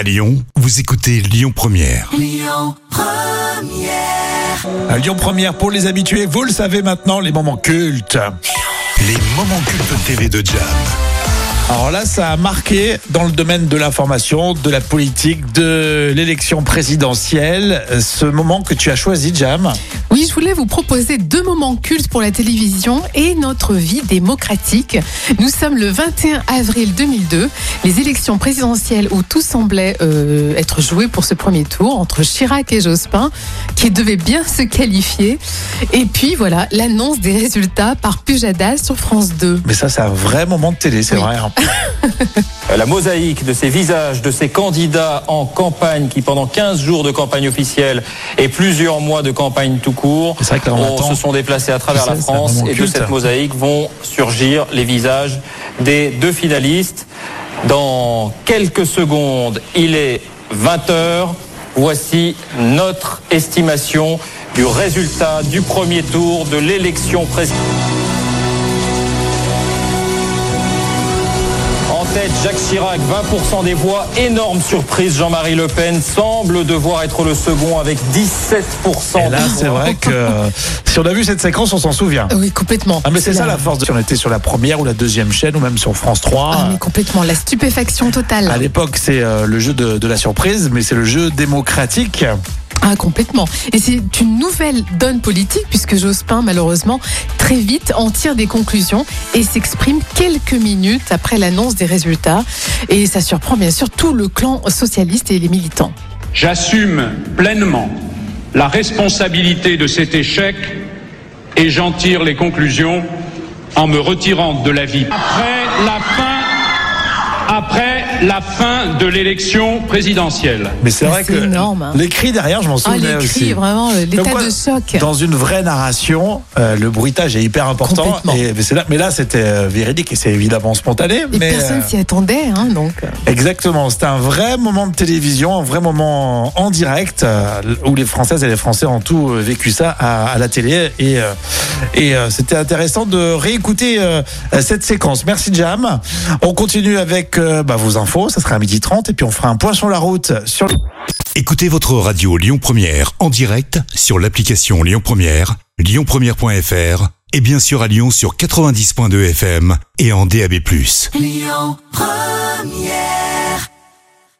À Lyon, vous écoutez Lyon Première. À Lyon Première pour les habitués, vous le savez maintenant, les moments cultes. Les moments cultes TV de Jam. Alors là, ça a marqué dans le domaine de l'information, de la politique, de l'élection présidentielle, euh, ce moment que tu as choisi, Jam. Je voulais vous proposer deux moments cultes pour la télévision et notre vie démocratique. Nous sommes le 21 avril 2002, les élections présidentielles où tout semblait euh, être joué pour ce premier tour entre Chirac et Jospin, qui devaient bien se qualifier. Et puis voilà, l'annonce des résultats par Pujadas sur France 2. Mais ça, c'est un vrai moment de télé, c'est Oui. vrai. hein. La mosaïque de ces visages, de ces candidats en campagne qui, pendant 15 jours de campagne officielle et plusieurs mois de campagne tout court, vrai que on se sont déplacés à travers la France et de cette mosaïque vont surgir les visages des deux finalistes. Dans quelques secondes, il est 20 heures. Voici notre estimation du résultat du premier tour de l'élection présidentielle. Tête, Jacques Chirac, 20% des voix. Énorme surprise, Jean-Marie Le Pen semble devoir être le second avec 17% Et là, c'est vrai que si on a vu cette séquence, on s'en souvient. Oui, complètement. Ah mais c'est ça la la force. de- Si on était sur la première ou la deuxième chaîne ou même sur France 3. Ah, mais complètement, la stupéfaction totale. À l'époque, c'est euh, le jeu de, de la surprise, mais c'est le jeu démocratique. Ah, complètement. Et c'est une nouvelle donne politique puisque Jospin, malheureusement, très vite en tire des conclusions et s'exprime quelques minutes après l'annonce des résultats. Et ça surprend bien sûr tout le clan socialiste et les militants. J'assume pleinement la responsabilité de cet échec et j'en tire les conclusions en me retirant de la vie. Après la fin, après la fin de l'élection présidentielle. Mais c'est vrai que énorme, hein. les cris derrière, je m'en Ah, souviens les aussi. cris, vraiment, l'état de choc. Dans une vraie narration, euh, le bruitage est hyper important. Complètement. Et, mais, là, mais là, c'était euh, véridique et c'est évidemment spontané. Et mais, personne euh, s'y attendait, hein, donc. euh, Exactement, c'était un vrai moment de télévision, un vrai moment en direct euh, où les Françaises et les Français ont tout vécu ça à, à la télé et, euh, et euh, c'était intéressant de réécouter euh, cette séquence. Merci Jam. On continue avec euh, bah, vos infos, ça sera à midi 30 et puis on fera un point sur la route. Sur... Écoutez votre radio Lyon Première en direct sur l'application Lyon Première, lyonpremière.fr et bien sûr à Lyon sur 90.2 FM et en DAB+.